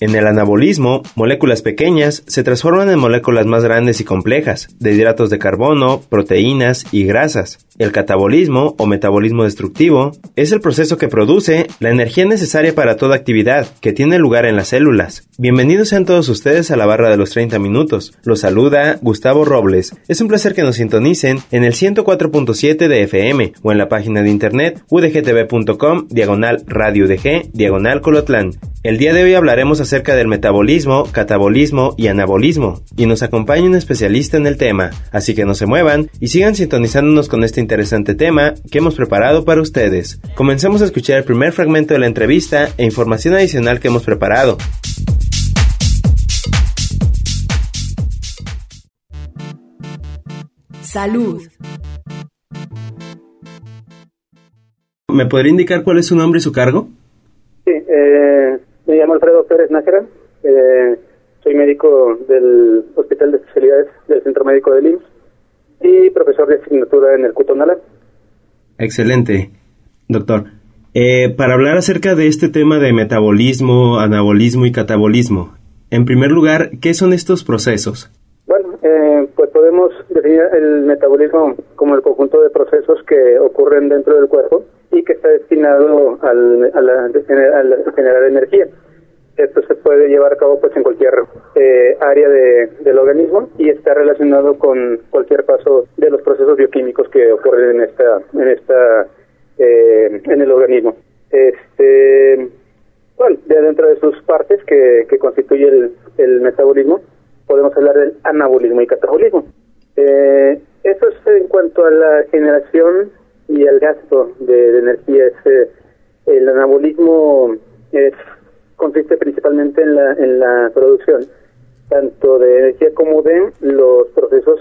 En el anabolismo, moléculas pequeñas se transforman en moléculas más grandes y complejas, de hidratos de carbono, proteínas y grasas. El catabolismo o metabolismo destructivo es el proceso que produce la energía necesaria para toda actividad que tiene lugar en las células. Bienvenidos sean todos ustedes a la barra de los 30 minutos. Los saluda Gustavo Robles. Es un placer que nos sintonicen en el 104.7 de FM o en la página de internet udgtv.com diagonal radio UDG diagonal colotlán. El día de hoy hablaremos acerca del metabolismo, catabolismo y anabolismo, y nos acompaña un especialista en el tema, así que no se muevan y sigan sintonizándonos con este interesante tema que hemos preparado para ustedes. Comencemos a escuchar el primer fragmento de la entrevista e información adicional que hemos preparado. Salud. ¿Me podría indicar cuál es su nombre y su cargo? Sí, eh, me llamo Alfredo Pérez Nájera, eh, soy médico del Hospital de Especialidades del Centro Médico de IMSS y profesor de asignatura en el Cutonala. Excelente, doctor. Eh, para hablar acerca de este tema de metabolismo, anabolismo y catabolismo, en primer lugar, ¿qué son estos procesos? Bueno, eh, pues podemos definir el metabolismo como el conjunto de procesos que ocurren dentro del cuerpo y que está destinado al, a, la, generar energía. Esto se puede llevar a cabo pues en cualquier eh, área de- del organismo y está relacionado con cualquier paso de los procesos bioquímicos que ocurren en esta en esta eh, en el organismo. Este bueno, de dentro de sus partes que, que constituye el, el metabolismo, podemos hablar del anabolismo y catabolismo. Eh, eso es en cuanto a la generación y al gasto de, de energía. Es, eh, el anabolismo es, consiste principalmente en la, en la producción tanto de energía como de los procesos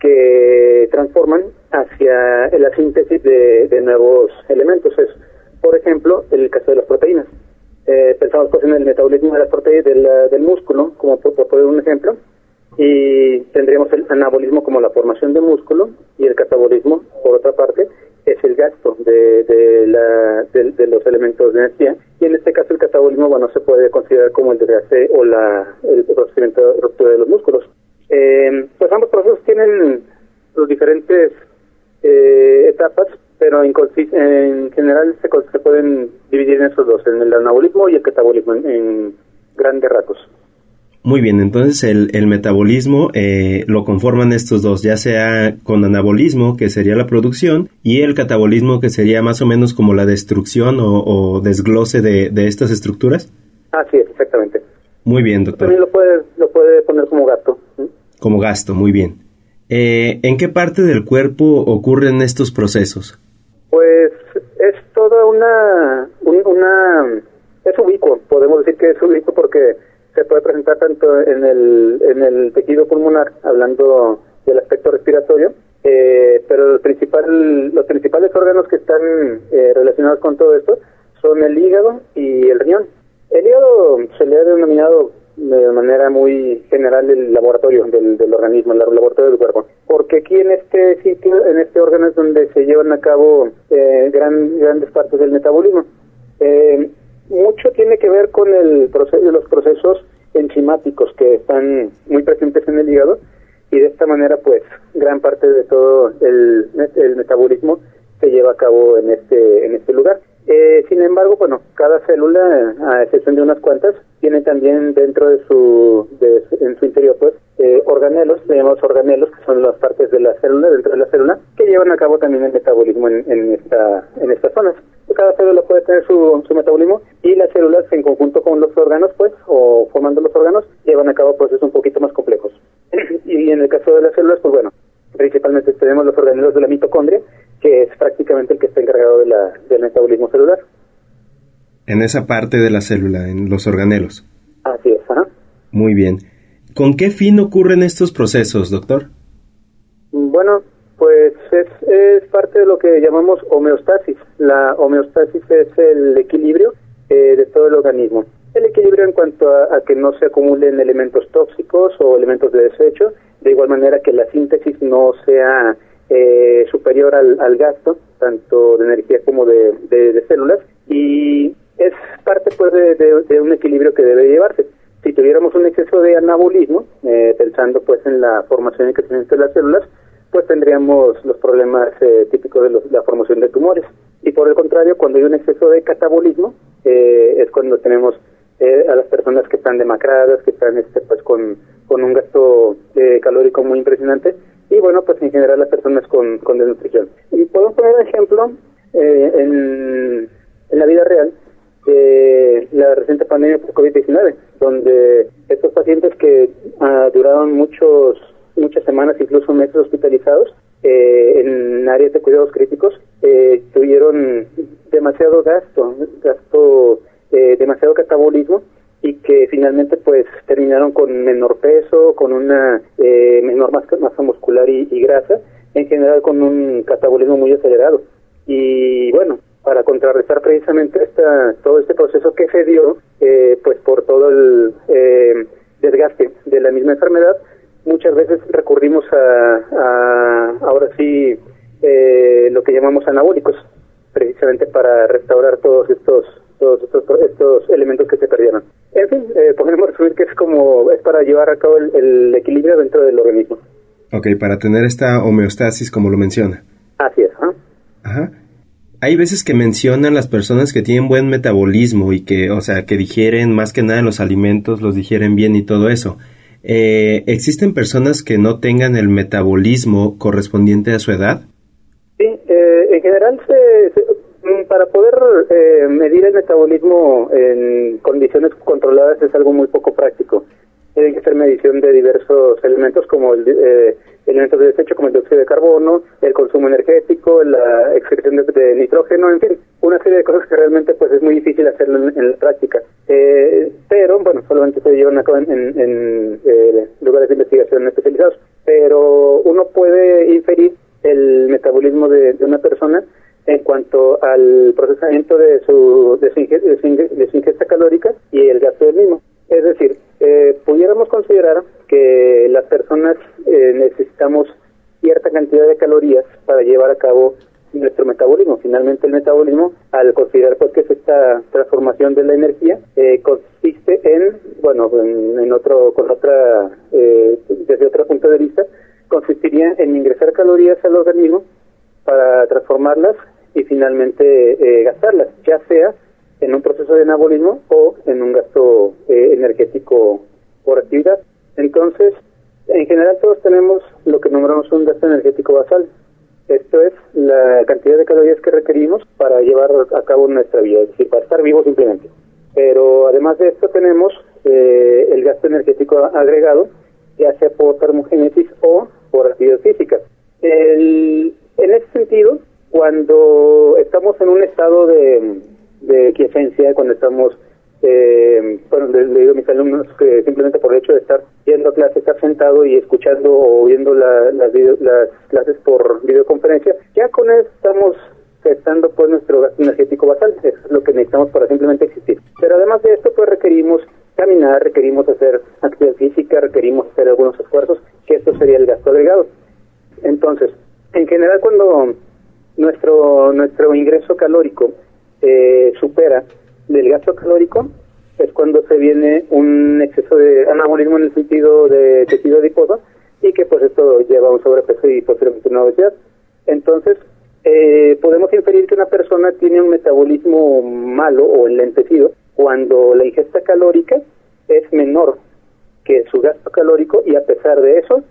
que transforman hacia la síntesis de, de nuevos elementos. Es, por ejemplo, el caso de las proteínas. Eh, pensamos pues en el metabolismo de las proteínas del, del músculo, como por, por poner un ejemplo, y tendríamos el anabolismo como la formación de músculo y el catabolismo, por otra parte, es el gasto de, de, la, de, los elementos de energía y en este caso el catabolismo bueno se puede considerar como el desgaste o la el procedimiento de ruptura de los músculos. Eh, pues ambos procesos tienen los diferentes eh, etapas, pero en, general se, pueden dividir en esos dos, en el anabolismo y el catabolismo, en, en grandes rasgos. Muy bien, entonces el, el metabolismo eh, lo conforman estos dos, ya sea con anabolismo, que sería la producción, y el catabolismo, que sería más o menos como la destrucción o, o desglose de, de estas estructuras. Así es, exactamente. Muy bien, doctor. También lo puede, lo puede poner como gasto. ¿sí? Como gasto, muy bien. Eh, ¿En qué parte del cuerpo ocurren estos procesos? Pues es toda una, un- una, es ubicuo, podemos decir que es ubicuo porque se puede presentar tanto en el, en el tejido pulmonar, hablando del aspecto respiratorio, eh, pero el principal, los principales órganos que están eh, relacionados con todo esto son el hígado y el riñón. El hígado se le ha denominado de manera muy general el laboratorio del, del organismo, el laboratorio del cuerpo. Porque aquí en este sitio, en este órgano es donde se llevan a cabo eh, gran, grandes partes del metabolismo. Eh, mucho tiene que ver con el proceso, los procesos enzimáticos que están muy presentes en el hígado y de esta manera pues gran parte de todo el, el metabolismo se lleva a cabo en este en este lugar. Eh, sin embargo, bueno, cada célula, a excepción de unas cuantas, tiene también dentro de su, de, en su interior, pues, eh, organelos, le llamamos organelos, que son las partes de la célula, dentro de la célula, que llevan a cabo también el metabolismo en, en, esta, en estas zonas. Cada célula puede tener su, su metabolismo y las células, en conjunto con los órganos, pues, o formando los órganos, llevan a cabo procesos un poquito más complejos. y en el caso de las células, pues bueno, principalmente tenemos los organelos de la mitocondria, que es prácticamente el que está encargado de la, del metabolismo celular. En esa parte de la célula, en los organelos. Muy bien. ¿Con qué fin ocurren estos procesos, doctor? Bueno, pues es, es parte de lo que llamamos homeostasis. La homeostasis es el equilibrio eh, de todo el organismo. El equilibrio en cuanto a, que no se acumulen elementos tóxicos o elementos de desecho, de igual manera que la síntesis no sea eh, superior al, al, gasto, tanto de energía como de, de, células, y es parte pues de, un equilibrio que debe llevarse. Si tuviéramos un exceso de anabolismo, eh, pensando pues en la formación y crecimiento de las células, pues tendríamos los problemas eh, típicos de la formación de tumores. Y por el contrario, cuando hay un exceso de catabolismo, eh, es cuando tenemos eh, a las personas que están demacradas, que están este, pues con, con un gasto calórico muy impresionante, y bueno, pues en general las personas con, con desnutrición. Y puedo poner un ejemplo en, en la vida real, la reciente pandemia por COVID-19, donde estos pacientes que uh, duraron muchos muchas semanas, incluso meses hospitalizados eh, en áreas de cuidados críticos, eh, tuvieron demasiado gasto, gasto, eh, demasiado catabolismo y que finalmente pues terminaron con menor peso, con una menor masa, muscular y, grasa, en general con un catabolismo muy acelerado. Y bueno, para contrarrestar precisamente esta, todo este proceso que se dio, pues por todo el desgaste de la misma enfermedad, muchas veces recurrimos a, ahora sí eh, lo que llamamos anabólicos, precisamente para restaurar todos estos todos estos, elementos que se perdieron. En fin, eh, podemos resumir que es como es para llevar a cabo el, equilibrio dentro del organismo. Ok, para tener esta homeostasis como lo menciona. Así es. Ajá. Hay veces que mencionan las personas que tienen buen metabolismo y que, o sea, que digieren más que nada los alimentos, los digieren bien y todo eso. Eh, ¿existen personas que no tengan el metabolismo correspondiente a su edad? Sí, eh, en general mm, para poder eh, medir el metabolismo en condiciones controladas es algo muy poco práctico tiene que ser medición de diversos elementos como el, eh, elementos de desecho como el dióxido de carbono, el consumo energético, la excreción de, nitrógeno, en fin, una serie de cosas que realmente pues es muy difícil hacerlo en, la práctica. Eh, pero bueno, solamente se llevan a cabo en, eh, lugares de investigación especializados. Pero uno puede inferir el metabolismo de, una persona en cuanto al procesamiento de su, de su ingesta calórica y el gasto del mismo. Es decir, eh, pudiéramos considerar que las personas eh, necesitamos cierta cantidad de calorías para llevar a cabo nuestro metabolismo. Finalmente el metabolismo, al considerar pues que esta transformación de la energía eh, consiste en, bueno, en, otro, con otra, desde otro punto de vista, consistiría en ingresar calorías al organismo para transformarlas y finalmente gastarlas, ya sea en un proceso de anabolismo o en un gasto eh, energético por actividad. Entonces, en general todos tenemos lo que nombramos un gasto energético basal. Esto es la cantidad de calorías que requerimos para llevar a cabo nuestra vida, es decir, para estar vivos simplemente. Pero además de esto tenemos eh, el gasto energético agregado, ya sea por termogénesis o por actividad física. en ese sentido, cuando estamos en un estado de de quiesencia cuando estamos, eh, bueno, le, digo a mis alumnos que simplemente por el hecho de estar yendo a clase, estar sentado y escuchando o viendo las, las clases por videoconferencia, ya con eso estamos gestando pues nuestro gasto energético basal, es lo que necesitamos para simplemente existir. Pero además de esto pues requerimos caminar, requerimos hacer actividad física, requerimos hacer algunos esfuerzos, sería el gasto agregado. Entonces, en general cuando nuestro nuestro ingreso calórico eh, supera del gasto calórico es cuando se viene un exceso de anabolismo en el sentido de tejido adiposo y que pues esto lleva a un sobrepeso y posteriormente una obesidad. Entonces, eh, podemos inferir que una persona tiene un metabolismo malo o enlentecido cuando la ingesta calórica es menor que su gasto calórico y a pesar de eso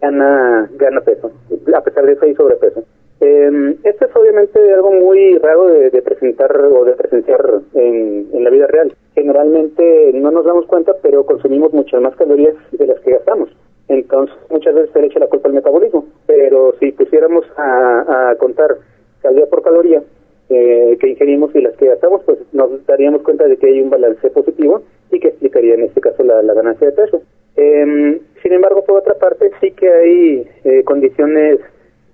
gana, gana peso. A pesar de eso hay sobrepeso. Eh, esto es obviamente algo muy raro de, presentar o de presenciar en, la vida real. Generalmente no nos damos cuenta, pero consumimos muchas más calorías de las que gastamos. Entonces, muchas veces se le echa la culpa al metabolismo. Pero si pusiéramos a, contar caloría por caloría eh, que ingerimos y las que gastamos, pues nos daríamos cuenta de que hay un balance positivo y que explicaría en este caso la, ganancia de peso. Em, sin embargo, por otra parte, sí que hay eh, condiciones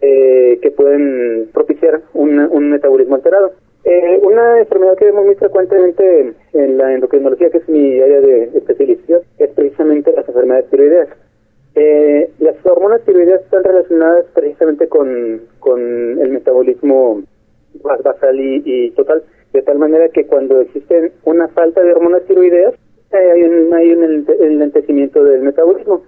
eh, que pueden propiciar un, metabolismo alterado. Eh, una enfermedad que vemos muy frecuentemente en la endocrinología, que es mi área de especialización, es precisamente las enfermedades tiroideas. Eh, las hormonas tiroideas están relacionadas precisamente con, con el metabolismo basal y, total, de tal manera que cuando existe una falta de hormonas tiroideas, hay un, hay un enlentecimiento del metabolismo y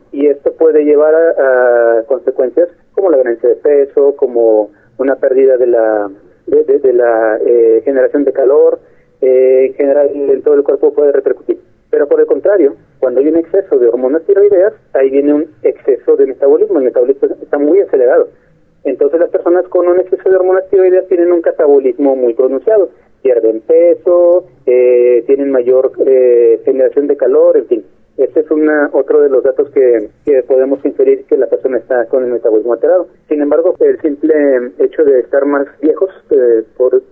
puede llevar a, consecuencias como la ganancia de peso, como una pérdida de la de, la eh, generación de calor, eh, en general en todo el cuerpo puede repercutir. Pero por el contrario, cuando hay un exceso de hormonas tiroideas, ahí viene un exceso de metabolismo, el metabolismo está muy acelerado. Entonces las personas con un exceso de hormonas tiroideas tienen un catabolismo muy pronunciado, pierden peso, eh, tienen mayor eh, generación de calor, en fin. Este es una, otro de los datos que, podemos inferir que la persona está con el metabolismo alterado. Sin embargo, el simple hecho de estar más viejos, eh, por,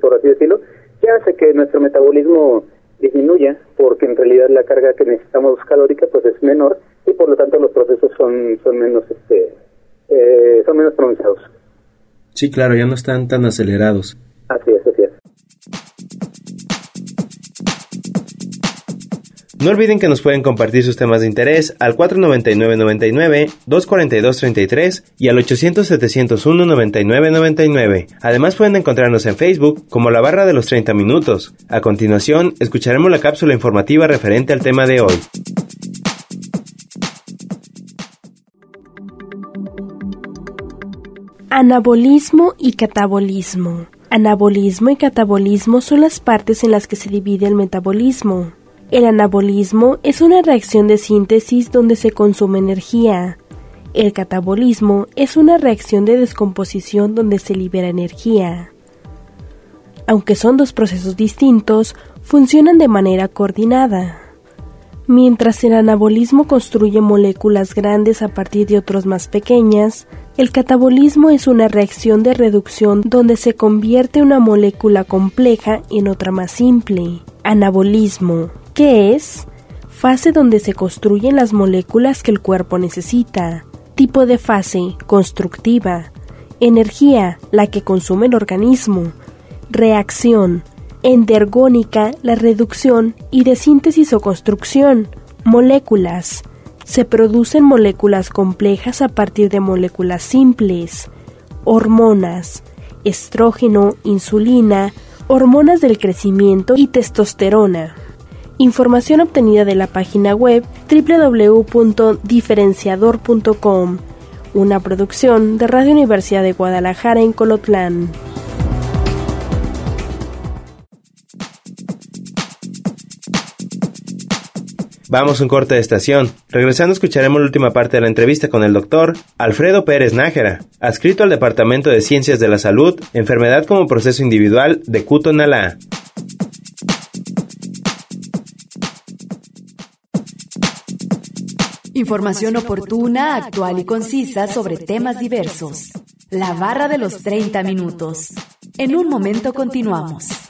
por así decirlo, ya hace que nuestro metabolismo disminuya porque en realidad la carga que necesitamos calórica pues es menor y por lo tanto los procesos son son menos este eh, son menos pronunciados. Sí claro ya no están tan acelerados. Así es No olviden que nos pueden compartir sus temas de interés al 499-99, 242-33 y al 800-701-9999. Además pueden encontrarnos en Facebook como la barra de los 30 minutos. A continuación, escucharemos la cápsula informativa referente al tema de hoy. Anabolismo y catabolismo. Anabolismo y catabolismo son las partes en las que se divide el metabolismo. El anabolismo es una reacción de síntesis donde se consume energía. El catabolismo es una reacción de descomposición donde se libera energía. Aunque son dos procesos distintos, funcionan de manera coordinada. Mientras el anabolismo construye moléculas grandes a partir de otras más pequeñas, el catabolismo es una reacción de reducción donde se convierte una molécula compleja en otra más simple. Anabolismo ¿Qué es? Fase donde se construyen las moléculas que el cuerpo necesita. Tipo de fase, constructiva. Energía, la que consume el organismo. Reacción, endergónica, la reducción y de síntesis o construcción. Moléculas. Se producen moléculas complejas a partir de moléculas simples. Hormonas. Estrógeno, insulina, hormonas del crecimiento y testosterona. Información obtenida de la página web www.diferenciador.com, una producción de Radio Universidad de Guadalajara en Colotlán. Vamos a un corte de estación. Regresando escucharemos la última parte de la entrevista con el doctor Alfredo Pérez Nájera, adscrito al Departamento de Ciencias de la Salud, Enfermedad como Proceso Individual de Cutonalá. Información oportuna, actual y concisa sobre temas diversos. La barra de los 30 minutos. En un momento continuamos.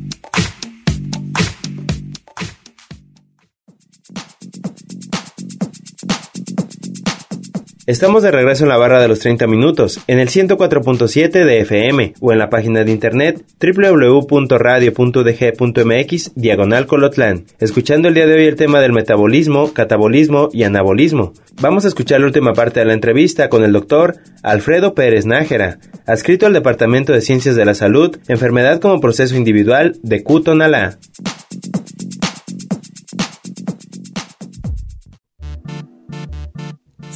Estamos de regreso en la barra de los 30 minutos, en el 104.7 de FM o en la página de internet www.radio.dg.mx diagonal colotlán, escuchando el día de hoy el tema del metabolismo, catabolismo y anabolismo. Vamos a escuchar la última parte de la entrevista con el doctor Alfredo Pérez Nájera, adscrito al Departamento de Ciencias de la Salud, Enfermedad como Proceso Individual de Cutonalá.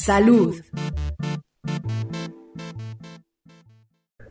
Salud.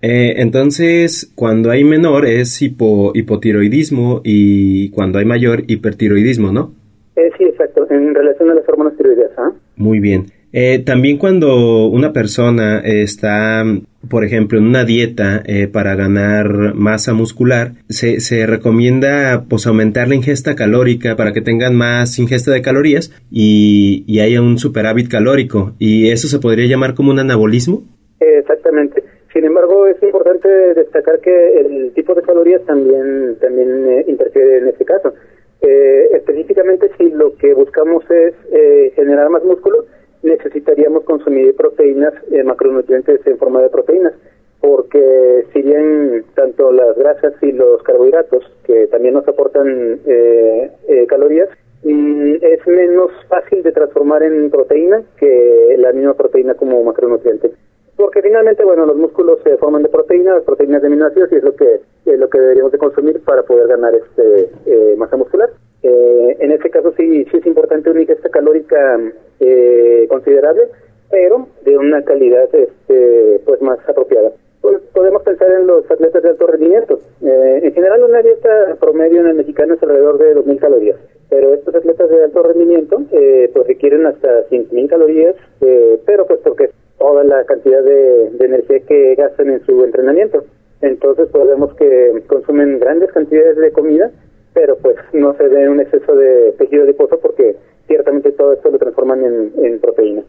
Eh, entonces, cuando hay menor es hipotiroidismo y cuando hay mayor hipertiroidismo, ¿no? Eh, sí, exacto, en relación a las hormonas tiroideas. ¿ah? Muy bien. Eh, también cuando una persona está por ejemplo, en una dieta eh, para ganar masa muscular, se, se recomienda pues aumentar la ingesta calórica para que tengan más ingesta de calorías y, y haya un superávit calórico. ¿Y eso se podría llamar como un anabolismo? Exactamente. Sin embargo, es importante destacar que el tipo de calorías también, también eh, interfiere en este caso. Eh, específicamente, si lo que buscamos es eh, generar más músculo, necesitaríamos consumir proteínas, eh, macronutrientes en forma de proteínas, porque si bien tanto las grasas y los carbohidratos, que también nos aportan eh, eh, calorías, mm, es menos fácil de transformar en proteína que la misma proteína como macronutriente. Porque finalmente, bueno, los músculos se forman de proteínas, proteínas de aminoácidos y es lo que es lo que deberíamos de consumir para poder ganar este eh, masa muscular. Eh, en este caso sí, sí es importante una ingesta calórica eh, considerable, pero de una calidad este, pues más apropiada. Pues podemos pensar en los atletas de alto rendimiento. Eh, en general una dieta promedio en el mexicano es alrededor de 2.000 calorías, pero estos atletas de alto rendimiento eh, pues requieren hasta 5.000 calorías, eh, pero pues porque toda la cantidad de, de energía que gastan en su entrenamiento. Entonces podemos que consumen grandes cantidades de comida pero pues no se ve un exceso de tejido adiposo porque ciertamente todo esto lo transforman en, en proteína.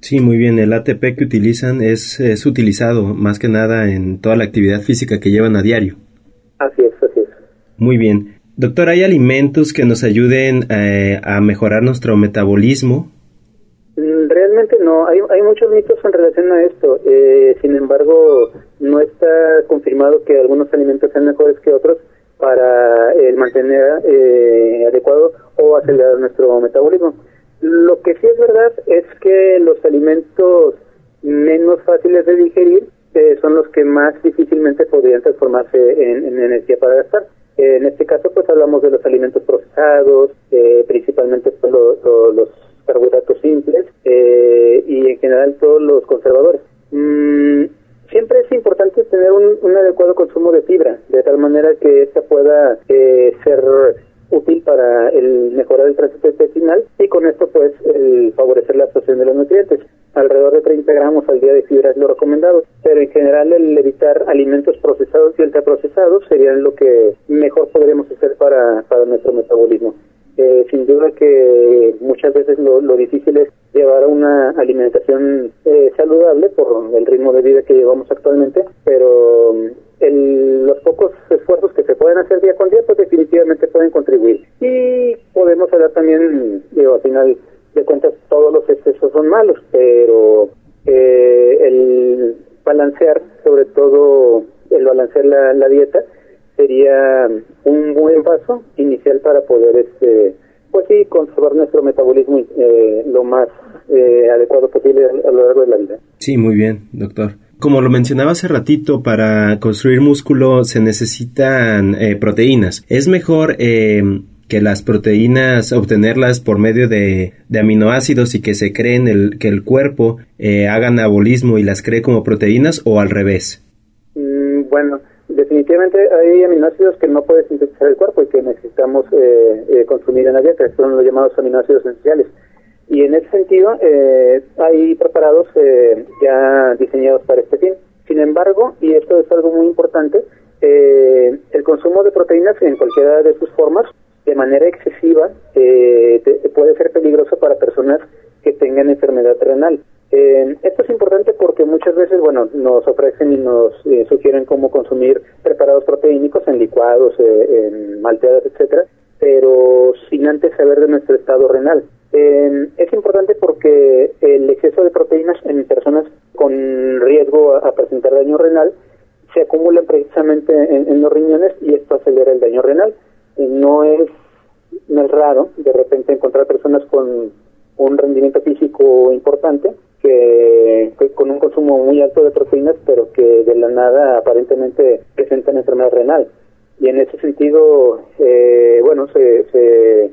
Sí, muy bien. El ATP que utilizan es, es utilizado más que nada en toda la actividad física que llevan a diario. Así es, así es. Muy bien. Doctor, ¿hay alimentos que nos ayuden eh, a mejorar nuestro metabolismo? Mm, Realmente no, hay, hay muchos mitos en relación a esto. Eh, sin embargo, no está confirmado que algunos alimentos sean mejores que otros para el mantener eh, adecuado o acelerar nuestro metabolismo. Lo que sí es verdad es que los alimentos menos fáciles de digerir eh, son los que más difícilmente podrían transformarse en, en energía para gastar. Eh, en este caso, pues hablamos de los alimentos procesados, eh, principalmente pues, lo- lo- los carbohidratos simples eh, y en general todos los conservadores. Mm, siempre es importante tener un, adecuado consumo de fibra, de tal manera que esta pueda eh, ser útil para el mejorar el tránsito intestinal y con esto pues el favorecer la absorción de los nutrientes. Alrededor de 30 gramos al día de fibra es lo recomendado, pero en general el evitar alimentos procesados y ultraprocesados serían lo que mejor podríamos hacer para, para nuestro metabolismo. Eh, sin duda que muchas veces lo, lo difícil es llevar una alimentación eh, saludable por el ritmo de vida que llevamos actualmente, pero el- los pocos esfuerzos que se pueden hacer día con día, pues definitivamente pueden contribuir. Y podemos hablar también, digo, al final de cuentas, todos los excesos son malos, pero eh, el balancear, sobre todo el balancear la, la dieta, sería un buen paso inicial para poder, este, pues sí, conservar nuestro metabolismo eh, lo más eh, adecuado posible a, a lo largo de la vida. Sí, muy bien, doctor. Como lo mencionaba hace ratito, para construir músculo se necesitan eh, proteínas. ¿Es mejor eh, que las proteínas obtenerlas por medio de, aminoácidos y que se creen el, que el cuerpo eh, haga anabolismo y las cree como proteínas o al revés? Mm, bueno, definitivamente hay aminoácidos que no puede sintetizar el cuerpo y que necesitamos eh, eh, consumir en la dieta, son los llamados aminoácidos esenciales. Y en ese sentido, eh, hay preparados eh, ya diseñados para este fin. Sin embargo, y esto es algo muy importante, eh, el consumo de proteínas en cualquiera de sus formas, de manera excesiva, eh, te- puede ser peligroso para personas que tengan enfermedad renal. Eh, esto es importante porque muchas veces, bueno, nos ofrecen y nos eh, sugieren cómo consumir preparados proteínicos en licuados, en malteadas, etcétera, pero sin antes saber de nuestro estado renal. Eh, es importante porque el exceso de proteínas en personas con riesgo a, presentar daño renal se acumulan precisamente en, los riñones y esto acelera el daño renal. No es no es raro de repente encontrar personas con un rendimiento físico importante que, que con un consumo muy alto de proteínas pero que de la nada aparentemente presentan enfermedad renal y en ese sentido eh, bueno se, se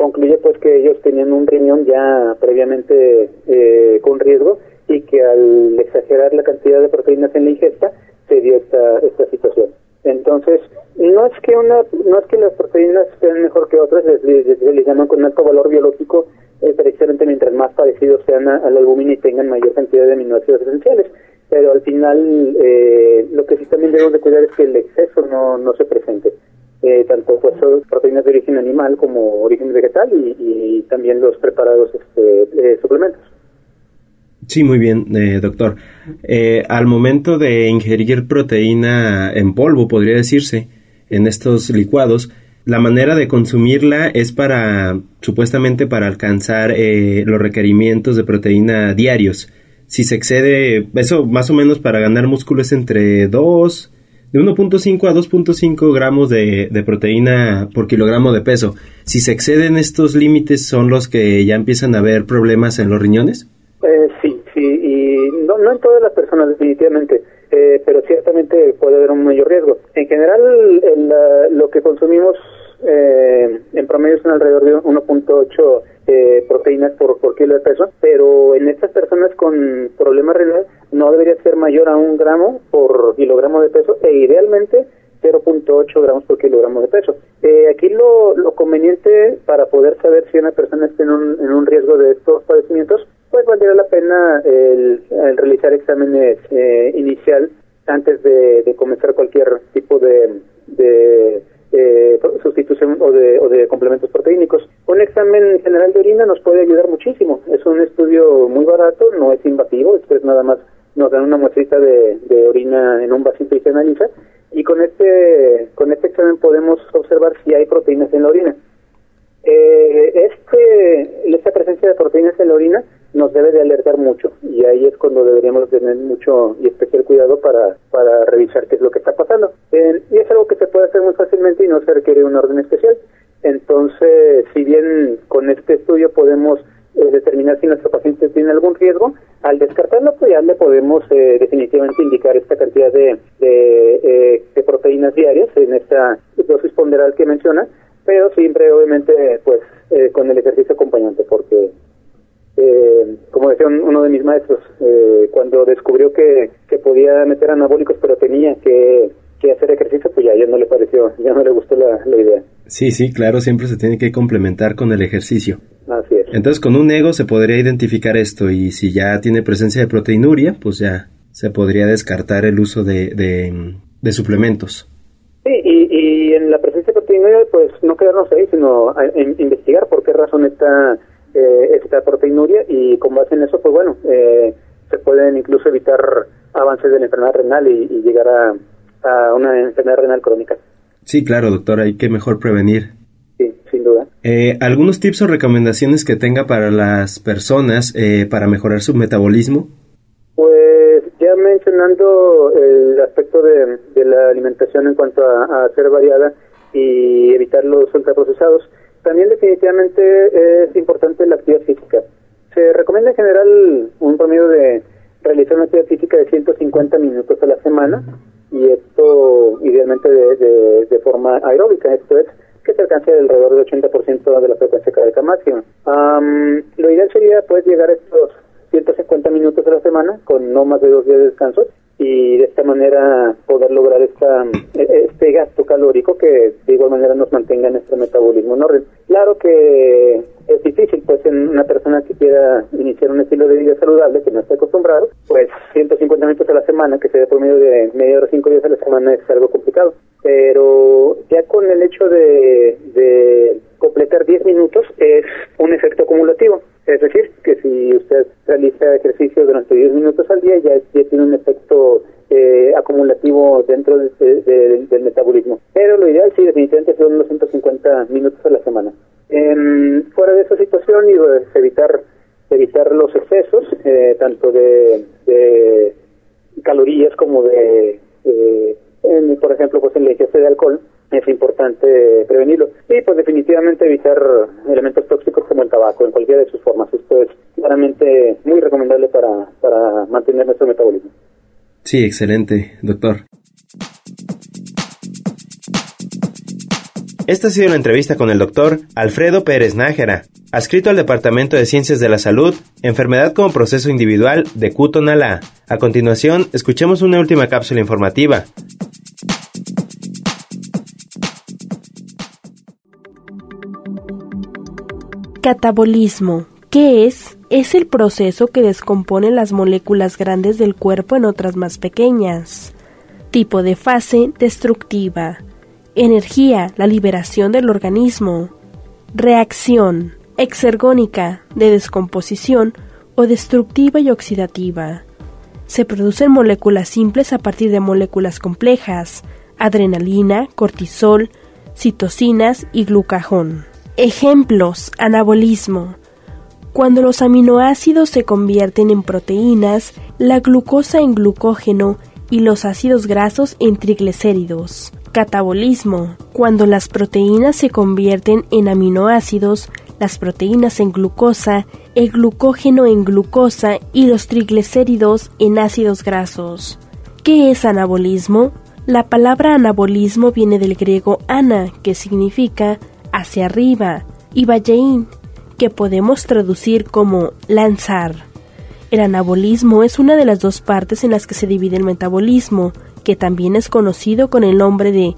concluye pues que ellos tenían un riñón ya previamente eh, con riesgo y que al exagerar la cantidad de proteínas en la ingesta se dio esta, esta situación. Entonces, no es que una, no es que las proteínas sean mejor que otras, les, les- les llaman con alto valor biológico, eh, precisamente mientras más parecidos sean a, a la y tengan mayor cantidad de aminoácidos esenciales. pero al final eh, lo que sí también debemos de cuidar es que el exceso no, no se presente. Eh, tanto pues, proteínas de origen animal como origen vegetal y, también los preparados este, suplementos. Sí, muy bien, eh, doctor. Eh, al momento de ingerir proteína en polvo, podría decirse, en estos licuados, la manera de consumirla es para, supuestamente, para alcanzar los requerimientos de proteína diarios. Si se excede, eso más o menos para ganar músculo es entre 2 de 1.5 a 2.5 gramos de, de, proteína por kilogramo de peso. Si se exceden estos límites, ¿son los que ya empiezan a haber problemas en los riñones? Eh, sí, sí, y no, no en todas las personas definitivamente, eh, pero ciertamente puede haber un mayor riesgo. En general, lo que consumimos eh, en promedio son alrededor de 1.8 eh, proteínas por, kilo de peso, pero en estas personas con problemas renales no debería ser mayor a un gramo por kilogramo de peso e idealmente 0.8 gramos por kilogramo de peso. Eh, aquí lo, lo conveniente para poder saber si una persona está en un, en un riesgo de estos padecimientos, pues valdría la pena el, realizar exámenes eh, inicial antes de, de comenzar cualquier tipo de, de eh, sustitución o de, o de complementos proteínicos. Un examen general de orina nos puede ayudar muchísimo. Es un estudio muy barato, no es invasivo, es nada más nos dan una muestrita de, de orina en un vasito y se analiza. Y con este, con este examen podemos observar si hay proteínas en la orina. Eh, este, esta presencia de proteínas en la orina nos debe de alertar mucho y ahí es cuando deberíamos tener mucho y especial cuidado para, para revisar qué es lo que está pasando. y es algo que se puede hacer muy fácilmente y no se requiere un orden especial. Entonces, si bien con este estudio podemos eh, determinar si nuestro paciente tiene algún riesgo, al descartarlo, pues ya le podemos eh, definitivamente indicar esta cantidad de, de, eh, de proteínas diarias en esta dosis ponderal que menciona, pero siempre obviamente pues con el ejercicio acompañante, porque eh, como decía uno de mis maestros, eh, cuando descubrió que, que podía meter anabólicos pero tenía que, que hacer ejercicio, pues ya, ya no le pareció, ya no le gustó la, la idea. Sí, sí, claro, siempre se tiene que complementar con el ejercicio. Así es. Entonces, con un ego se podría identificar esto y si ya tiene presencia de proteinuria, pues ya se podría descartar el uso de, de, suplementos. Sí, y, y, en la presencia de proteinuria, pues no quedarnos ahí, sino investigar por qué razón está eh, esta proteinuria y con base en eso, pues bueno, eh, se pueden incluso evitar avances de la enfermedad renal y, llegar a, a, una enfermedad renal crónica. Sí, claro, doctor, hay que mejor prevenir. Sí, sin duda. Eh, ¿Algunos tips o recomendaciones que tenga para las personas eh, para mejorar su metabolismo? Pues ya mencionando el aspecto de, de la alimentación en cuanto a, a ser variada y evitar los ultraprocesados, definitivamente es importante la actividad física. Se recomienda en general un promedio de realizar una actividad física de 150 minutos a la semana y esto idealmente de, de, forma aeróbica, esto es que se alcance alrededor del 80% de la frecuencia cardíaca máxima. lo ideal sería pues llegar a estos 150 minutos a la semana con no más de dos días de descanso y de esta manera poder lograr esta, este gasto calórico que de igual manera nos mantenga nuestro metabolismo en orden. Claro que es difícil, pues en una persona que quiera iniciar un estilo de vida saludable, que no está acostumbrado, pues 150 minutos a la semana, que sea por medio de media hora, cinco días a la semana, es algo complicado. Pero ya con el hecho de, de completar 10 minutos es un efecto acumulativo. Es decir, que si usted realiza ejercicio durante 10 minutos al día, ya, tiene un efecto eh, acumulativo dentro del metabolismo. Pero lo ideal, sí, definitivamente son los 150 minutos a la semana. fuera de esa situación, y pues, evitar evitar los excesos, eh, tanto de, calorías como de, por ejemplo, pues en la ingesta de alcohol, es importante prevenirlo. Y pues definitivamente evitar elementos tóxicos como el tabaco en cualquiera de sus formas. Esto es claramente muy recomendable para, para mantener nuestro metabolismo. Sí, excelente, doctor. Esta ha sido la entrevista con el doctor Alfredo Pérez Nájera, adscrito al Departamento de Ciencias de la Salud, Enfermedad como Proceso Individual de Cutonalá. A continuación, escuchemos una última cápsula informativa. Catabolismo. ¿Qué es? Es el proceso que descompone las moléculas grandes del cuerpo en otras más pequeñas. Tipo de fase destructiva. Energía, la liberación del organismo. Reacción, exergónica, de descomposición o destructiva y oxidativa. Se producen moléculas simples a partir de moléculas complejas, adrenalina, cortisol, citocinas y glucagón. Ejemplos, anabolismo. Cuando los aminoácidos se convierten en proteínas, la glucosa en glucógeno y los ácidos grasos en triglicéridos. Catabolismo. Cuando las proteínas se convierten en aminoácidos, las proteínas en glucosa, el glucógeno en glucosa y los triglicéridos en ácidos grasos. ¿Qué es anabolismo? La palabra anabolismo viene del griego ana, que significa hacia arriba, y balleín, que podemos traducir como lanzar. El anabolismo es una de las dos partes en las que se divide el metabolismo, que también es conocido con el nombre de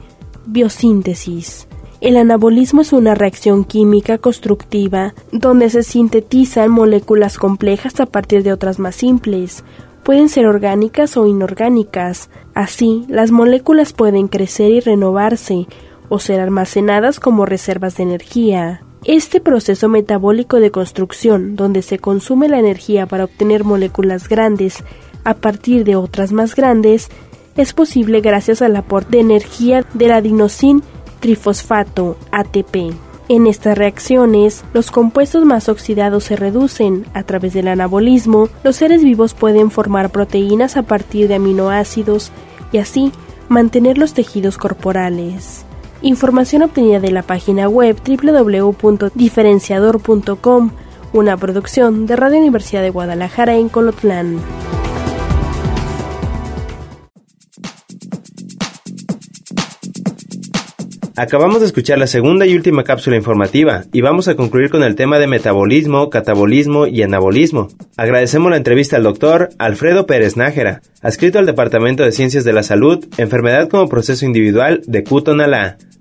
biosíntesis. El anabolismo es una reacción química constructiva donde se sintetizan moléculas complejas a partir de otras más simples. Pueden ser orgánicas o inorgánicas. Así, las moléculas pueden crecer y renovarse o ser almacenadas como reservas de energía. Este proceso metabólico de construcción, donde se consume la energía para obtener moléculas grandes a partir de otras más grandes, es posible gracias al aporte de energía del adenosin trifosfato ATP. En estas reacciones, los compuestos más oxidados se reducen. A través del anabolismo, los seres vivos pueden formar proteínas a partir de aminoácidos y así mantener los tejidos corporales. Información obtenida de la página web www.diferenciador.com, una producción de Radio Universidad de Guadalajara en Colotlán. Acabamos de escuchar la segunda y última cápsula informativa y vamos a concluir con el tema de metabolismo, catabolismo y anabolismo. Agradecemos la entrevista al doctor Alfredo Pérez Nájera, adscrito al Departamento de Ciencias de la Salud, Enfermedad como Proceso Individual de Cutonalá.